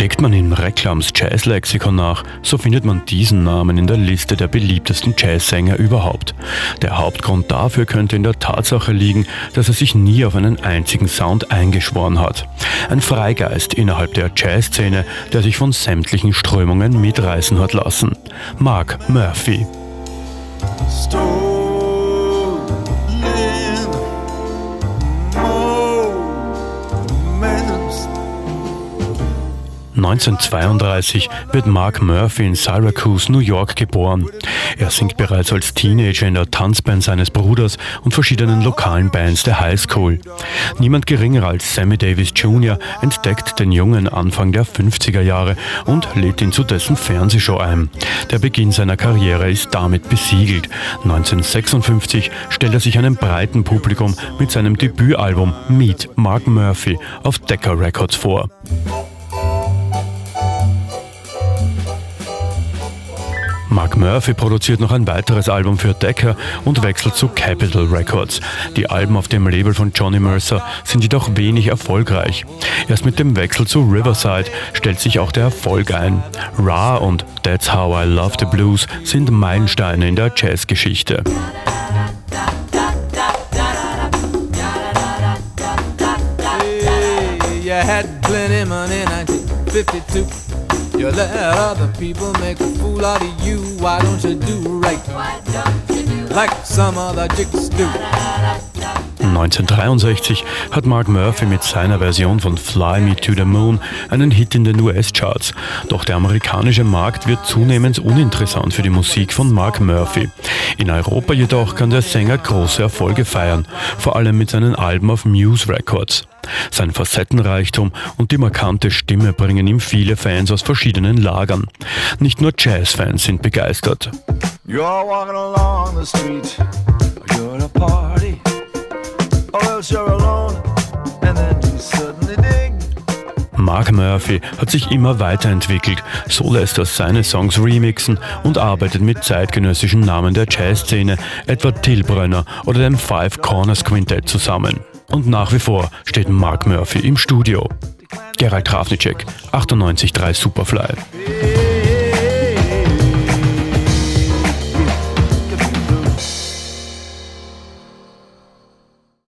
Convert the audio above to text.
Schlägt man im Reklams Jazzlexikon nach, so findet man diesen Namen in der Liste der beliebtesten Jazzsänger überhaupt. Der Hauptgrund dafür könnte in der Tatsache liegen, dass er sich nie auf einen einzigen Sound eingeschworen hat. Ein Freigeist innerhalb der Jazzszene, der sich von sämtlichen Strömungen mitreißen hat lassen. Mark Murphy. Story. 1932 wird Mark Murphy in Syracuse, New York geboren. Er singt bereits als Teenager in der Tanzband seines Bruders und verschiedenen lokalen Bands der High School. Niemand geringer als Sammy Davis Jr. entdeckt den Jungen Anfang der 50er Jahre und lädt ihn zu dessen Fernsehshow ein. Der Beginn seiner Karriere ist damit besiegelt. 1956 stellt er sich einem breiten Publikum mit seinem Debütalbum Meet Mark Murphy auf Decca Records vor. Mark Murphy produziert noch ein weiteres Album für Decca und wechselt zu Capitol Records. Die Alben auf dem Label von Johnny Mercer sind jedoch wenig erfolgreich. Erst mit dem Wechsel zu Riverside stellt sich auch der Erfolg ein. Ra und That's How I Love the Blues sind Meilensteine in der Jazzgeschichte. Hey, You let other people make a fool out of you. Why don't you do right? Why don't you do Like some other jicks do. 1963 hat Mark Murphy mit seiner Version von Fly Me to the Moon einen Hit in den US-Charts. Doch der amerikanische Markt wird zunehmend uninteressant für die Musik von Mark Murphy. In Europa jedoch kann der Sänger große Erfolge feiern, vor allem mit seinen Alben auf Muse Records. Sein Facettenreichtum und die markante Stimme bringen ihm viele Fans aus verschiedenen Lagern. Nicht nur Jazzfans sind begeistert. You're walking along the street, Mark Murphy hat sich immer weiterentwickelt, so lässt er seine Songs remixen und arbeitet mit zeitgenössischen Namen der Jazzszene, etwa Tilbrenner oder dem Five Corners Quintett zusammen. Und nach wie vor steht Mark Murphy im Studio. Gerald Trafnicek, 98.3 Superfly.